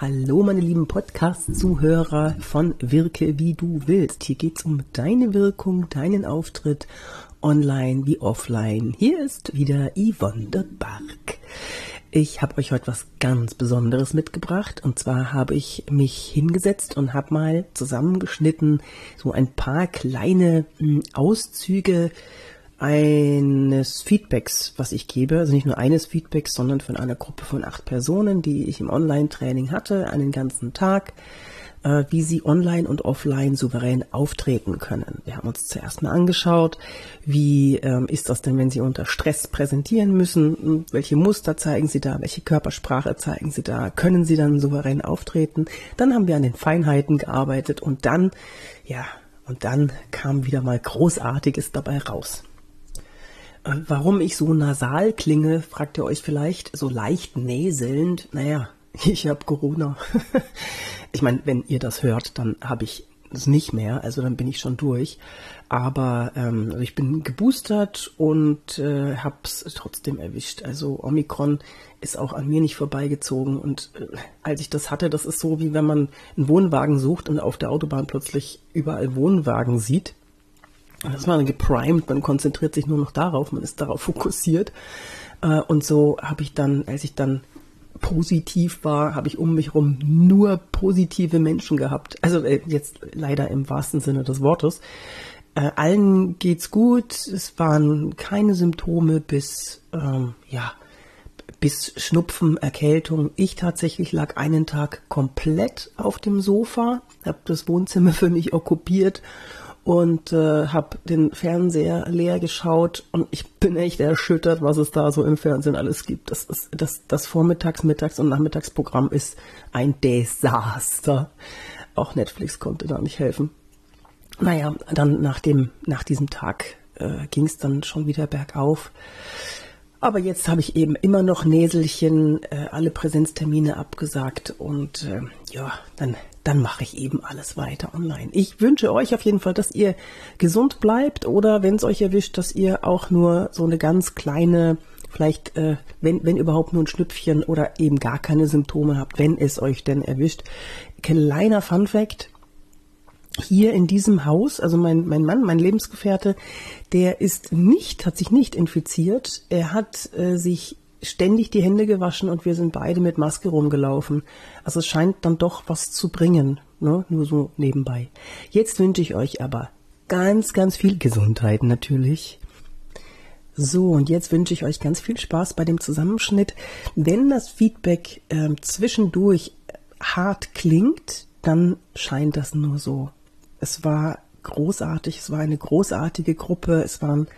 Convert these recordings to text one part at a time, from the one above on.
Hallo meine lieben Podcast-Zuhörer von Wirke wie du willst. Hier geht's um deine Wirkung, deinen Auftritt online wie offline. Hier ist wieder Yvonne de Bark. Ich habe euch heute was ganz Besonderes mitgebracht und zwar habe ich mich hingesetzt und habe mal zusammengeschnitten so ein paar kleine hm, Auszüge eines Feedbacks, was ich gebe, also nicht nur eines Feedbacks, sondern von einer Gruppe von acht Personen, die ich im Online-Training hatte, einen ganzen Tag, äh, wie sie online und offline souverän auftreten können. Wir haben uns zuerst mal angeschaut, wie ähm, ist das denn, wenn sie unter Stress präsentieren müssen, welche Muster zeigen sie da, welche Körpersprache zeigen sie da, können sie dann souverän auftreten. Dann haben wir an den Feinheiten gearbeitet und dann, ja, und dann kam wieder mal Großartiges dabei raus. Warum ich so nasal klinge, fragt ihr euch vielleicht, so leicht näselnd. Naja, ich habe Corona. ich meine, wenn ihr das hört, dann habe ich es nicht mehr, also dann bin ich schon durch. Aber ähm, also ich bin geboostert und äh, habe es trotzdem erwischt. Also Omikron ist auch an mir nicht vorbeigezogen. Und äh, als ich das hatte, das ist so, wie wenn man einen Wohnwagen sucht und auf der Autobahn plötzlich überall Wohnwagen sieht. Das ist man geprimed, man konzentriert sich nur noch darauf, man ist darauf fokussiert. Äh, und so habe ich dann, als ich dann positiv war, habe ich um mich herum nur positive Menschen gehabt. Also äh, jetzt leider im wahrsten Sinne des Wortes. Äh, allen geht's gut. Es waren keine Symptome bis ähm, ja bis Schnupfen, Erkältung. Ich tatsächlich lag einen Tag komplett auf dem Sofa, habe das Wohnzimmer für mich okkupiert und äh, habe den Fernseher leer geschaut und ich bin echt erschüttert, was es da so im Fernsehen alles gibt. Das, ist, das, das Vormittags-, Mittags- und Nachmittagsprogramm ist ein Desaster. Auch Netflix konnte da nicht helfen. Naja, dann nach, dem, nach diesem Tag äh, ging es dann schon wieder bergauf. Aber jetzt habe ich eben immer noch Näselchen, äh, alle Präsenztermine abgesagt und äh, ja, dann, dann mache ich eben alles weiter online. Ich wünsche euch auf jeden Fall, dass ihr gesund bleibt oder wenn es euch erwischt, dass ihr auch nur so eine ganz kleine, vielleicht, äh, wenn, wenn überhaupt nur ein Schnüpfchen oder eben gar keine Symptome habt, wenn es euch denn erwischt. Kleiner Fun Fact, hier in diesem Haus, also mein, mein Mann, mein Lebensgefährte, der ist nicht, hat sich nicht infiziert. Er hat äh, sich ständig die Hände gewaschen und wir sind beide mit Maske rumgelaufen. Also es scheint dann doch was zu bringen, ne? nur so nebenbei. Jetzt wünsche ich euch aber ganz, ganz viel Gesundheit natürlich. So, und jetzt wünsche ich euch ganz viel Spaß bei dem Zusammenschnitt. Wenn das Feedback äh, zwischendurch hart klingt, dann scheint das nur so es war großartig, es war eine großartige Gruppe, es waren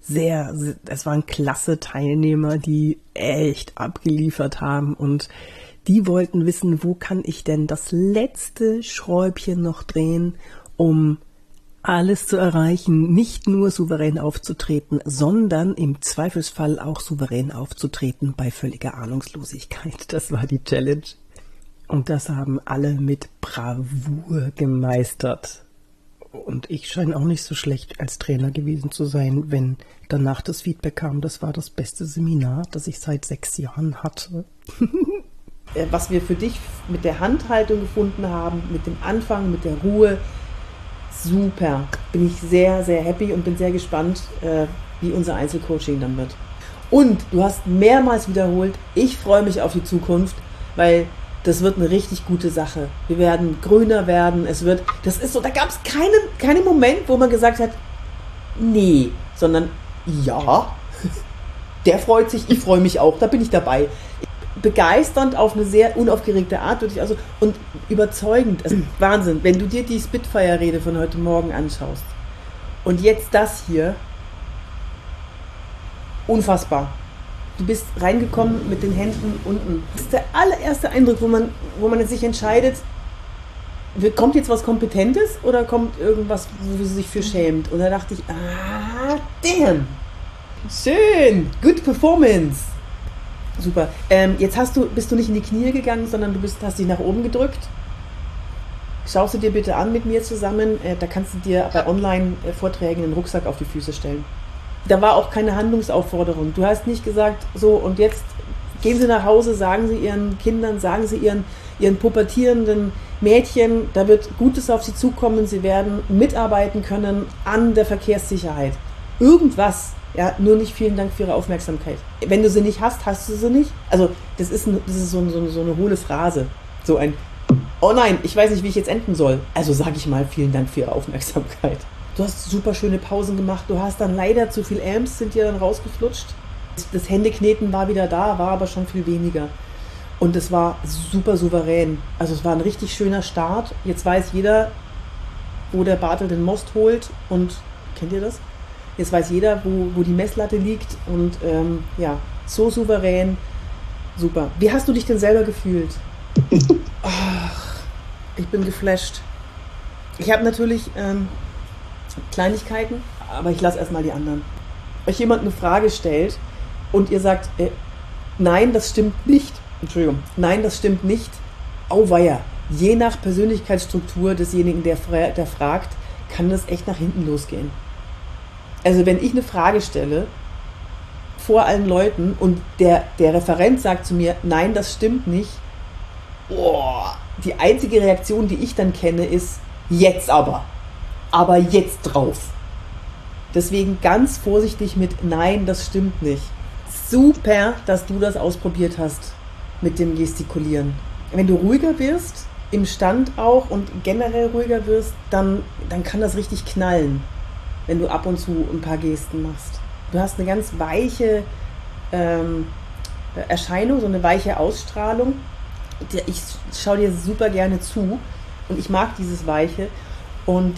sehr, es waren klasse Teilnehmer, die echt abgeliefert haben und die wollten wissen, wo kann ich denn das letzte Schräubchen noch drehen, um alles zu erreichen, nicht nur souverän aufzutreten, sondern im Zweifelsfall auch souverän aufzutreten bei völliger Ahnungslosigkeit. Das war die Challenge. Und das haben alle mit Bravour gemeistert. Und ich scheine auch nicht so schlecht als Trainer gewesen zu sein, wenn danach das Feedback kam, das war das beste Seminar, das ich seit sechs Jahren hatte. Äh, was wir für dich mit der Handhaltung gefunden haben, mit dem Anfang, mit der Ruhe, super. Bin ich sehr, sehr happy und bin sehr gespannt, äh, wie unser Einzelcoaching dann wird. Und du hast mehrmals wiederholt, ich freue mich auf die Zukunft, weil das wird eine richtig gute Sache. Wir werden grüner werden. Es wird, das ist so, da gab es keinen, keinen Moment, wo man gesagt hat, nee, sondern ja, der freut sich, ich freue mich auch, da bin ich dabei. Begeisternd auf eine sehr unaufgeregte Art, würde ich also, und überzeugend. Also Wahnsinn, wenn du dir die Spitfire-Rede von heute Morgen anschaust und jetzt das hier, unfassbar du bist reingekommen mit den Händen unten. Das ist der allererste Eindruck, wo man, wo man sich entscheidet, kommt jetzt was Kompetentes oder kommt irgendwas, wo sie sich für schämt? Und da dachte ich, ah, damn, schön, good performance. Super. Ähm, jetzt hast du, bist du nicht in die Knie gegangen, sondern du bist, hast dich nach oben gedrückt. Schaust du dir bitte an mit mir zusammen. Äh, da kannst du dir bei Online-Vorträgen einen Rucksack auf die Füße stellen da war auch keine Handlungsaufforderung. Du hast nicht gesagt, so und jetzt Gehen Sie nach Hause, sagen Sie Ihren Kindern, sagen Sie Ihren, Ihren pubertierenden Mädchen, da wird Gutes auf Sie zukommen. Sie werden mitarbeiten können an der Verkehrssicherheit. Irgendwas, ja, nur nicht vielen Dank für Ihre Aufmerksamkeit. Wenn du sie nicht hast, hast du sie nicht. Also, das ist, ein, das ist so, so, so eine hohle Phrase. So ein, oh nein, ich weiß nicht, wie ich jetzt enden soll. Also sage ich mal, vielen Dank für Ihre Aufmerksamkeit. Du hast super schöne Pausen gemacht. Du hast dann leider zu viel Amps, sind dir dann rausgeflutscht. Das Händekneten war wieder da, war aber schon viel weniger. Und es war super souverän. Also es war ein richtig schöner Start. Jetzt weiß jeder, wo der Bartel den Most holt. Und kennt ihr das? Jetzt weiß jeder, wo, wo die Messlatte liegt. Und ähm, ja, so souverän. Super. Wie hast du dich denn selber gefühlt? Ach, ich bin geflasht. Ich habe natürlich ähm, Kleinigkeiten, aber ich lasse erstmal die anderen. Euch jemand eine Frage stellt und ihr sagt, äh, nein, das stimmt nicht. Entschuldigung, nein, das stimmt nicht. Auweia. Je nach Persönlichkeitsstruktur desjenigen, der, fra der fragt, kann das echt nach hinten losgehen. Also wenn ich eine Frage stelle vor allen Leuten und der, der Referent sagt zu mir, nein, das stimmt nicht, oh, die einzige Reaktion, die ich dann kenne, ist jetzt aber. Aber jetzt drauf. Deswegen ganz vorsichtig mit Nein, das stimmt nicht. Super, dass du das ausprobiert hast mit dem Gestikulieren. Wenn du ruhiger wirst, im Stand auch und generell ruhiger wirst, dann, dann kann das richtig knallen, wenn du ab und zu ein paar Gesten machst. Du hast eine ganz weiche ähm, Erscheinung, so eine weiche Ausstrahlung ich schaue dir super gerne zu und ich mag dieses Weiche. Und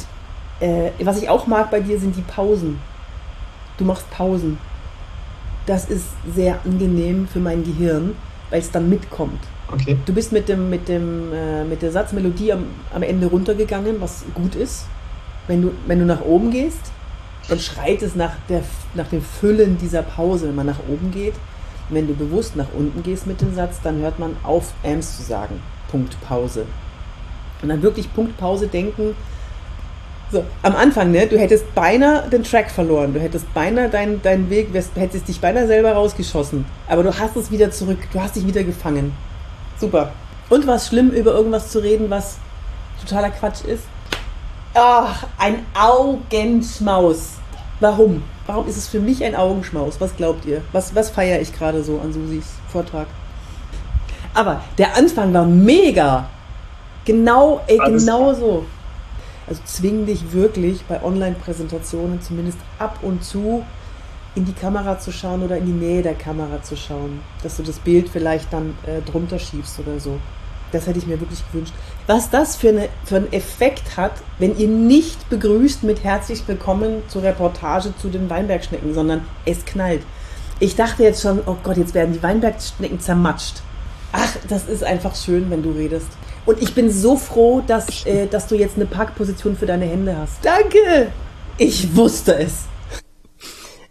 äh, was ich auch mag bei dir sind die Pausen. Du machst Pausen. Das ist sehr angenehm für mein Gehirn, weil es dann mitkommt. Okay. Du bist mit, dem, mit, dem, äh, mit der Satzmelodie am, am Ende runtergegangen, was gut ist. Wenn du, wenn du nach oben gehst, dann schreit es nach, der, nach dem Füllen dieser Pause, wenn man nach oben geht. Wenn du bewusst nach unten gehst mit dem Satz, dann hört man auf, Ams zu sagen. Punkt, Pause. Und dann wirklich Punkt, Pause denken. So, am Anfang, ne, du hättest beinahe den Track verloren. Du hättest beinahe deinen dein Weg, hättest dich beinahe selber rausgeschossen. Aber du hast es wieder zurück. Du hast dich wieder gefangen. Super. Und war es schlimm, über irgendwas zu reden, was totaler Quatsch ist? Ach, ein Augenschmaus. Warum? Warum ist es für mich ein Augenschmaus? Was glaubt ihr? Was, was feiere ich gerade so an Susis Vortrag? Aber der Anfang war mega. Genau, ey, genau so. Also zwing dich wirklich bei Online-Präsentationen zumindest ab und zu in die Kamera zu schauen oder in die Nähe der Kamera zu schauen. Dass du das Bild vielleicht dann äh, drunter schiebst oder so. Das hätte ich mir wirklich gewünscht. Was das für, eine, für einen Effekt hat, wenn ihr nicht begrüßt mit herzlich willkommen zur Reportage zu den Weinbergschnecken, sondern es knallt. Ich dachte jetzt schon, oh Gott, jetzt werden die Weinbergschnecken zermatscht. Ach, das ist einfach schön, wenn du redest. Und ich bin so froh, dass, äh, dass du jetzt eine Parkposition für deine Hände hast. Danke! Ich wusste es.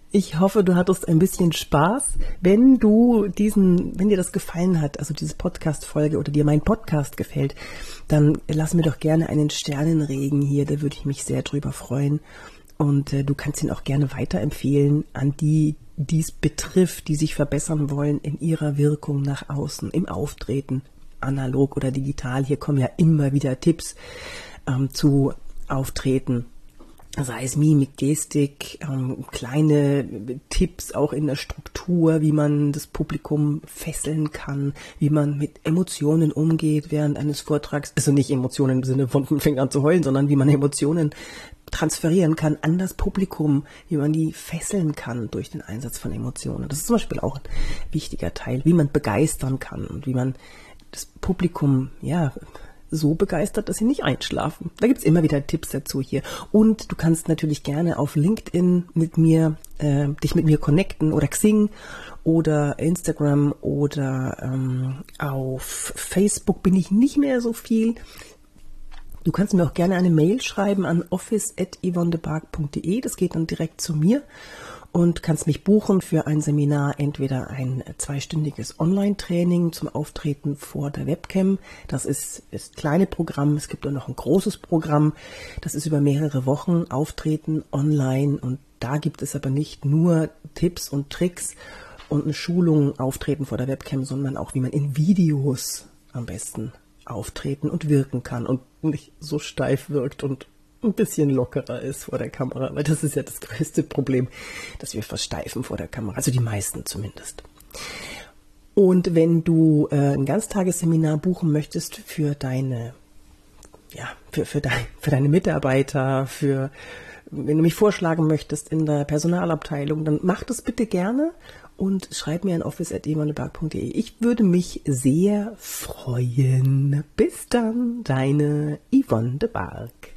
Ich hoffe, du hattest ein bisschen Spaß. Wenn du diesen, wenn dir das gefallen hat, also diese Podcast-Folge oder dir mein Podcast gefällt, dann lass mir doch gerne einen Sternenregen hier. Da würde ich mich sehr drüber freuen. Und äh, du kannst ihn auch gerne weiterempfehlen an die, die es betrifft, die sich verbessern wollen in ihrer Wirkung nach außen, im Auftreten, analog oder digital. Hier kommen ja immer wieder Tipps ähm, zu Auftreten sei es Mimik, Gestik, ähm, kleine Tipps auch in der Struktur, wie man das Publikum fesseln kann, wie man mit Emotionen umgeht während eines Vortrags. Also nicht Emotionen im Sinne von fängt an zu heulen, sondern wie man Emotionen transferieren kann an das Publikum, wie man die fesseln kann durch den Einsatz von Emotionen. Das ist zum Beispiel auch ein wichtiger Teil, wie man begeistern kann und wie man das Publikum, ja, so begeistert, dass sie nicht einschlafen. Da gibt's immer wieder Tipps dazu hier. Und du kannst natürlich gerne auf LinkedIn mit mir, äh, dich mit mir connecten oder Xing oder Instagram oder ähm, auf Facebook bin ich nicht mehr so viel. Du kannst mir auch gerne eine Mail schreiben an office.yvonnebark.de. Das geht dann direkt zu mir und kannst mich buchen für ein Seminar, entweder ein zweistündiges Online-Training zum Auftreten vor der Webcam. Das ist das kleine Programm. Es gibt auch noch ein großes Programm. Das ist über mehrere Wochen Auftreten online und da gibt es aber nicht nur Tipps und Tricks und eine Schulung auftreten vor der Webcam, sondern auch, wie man in Videos am besten auftreten und wirken kann und nicht so steif wirkt und ein bisschen lockerer ist vor der Kamera, weil das ist ja das größte Problem, dass wir versteifen vor der Kamera, also die meisten zumindest. Und wenn du äh, ein Ganztagesseminar buchen möchtest für deine, ja, für, für, dein, für deine Mitarbeiter, für, wenn du mich vorschlagen möchtest in der Personalabteilung, dann mach das bitte gerne und schreib mir an office.evanneberg.de. Ich würde mich sehr freuen. Bis dann, deine Yvonne de Barg.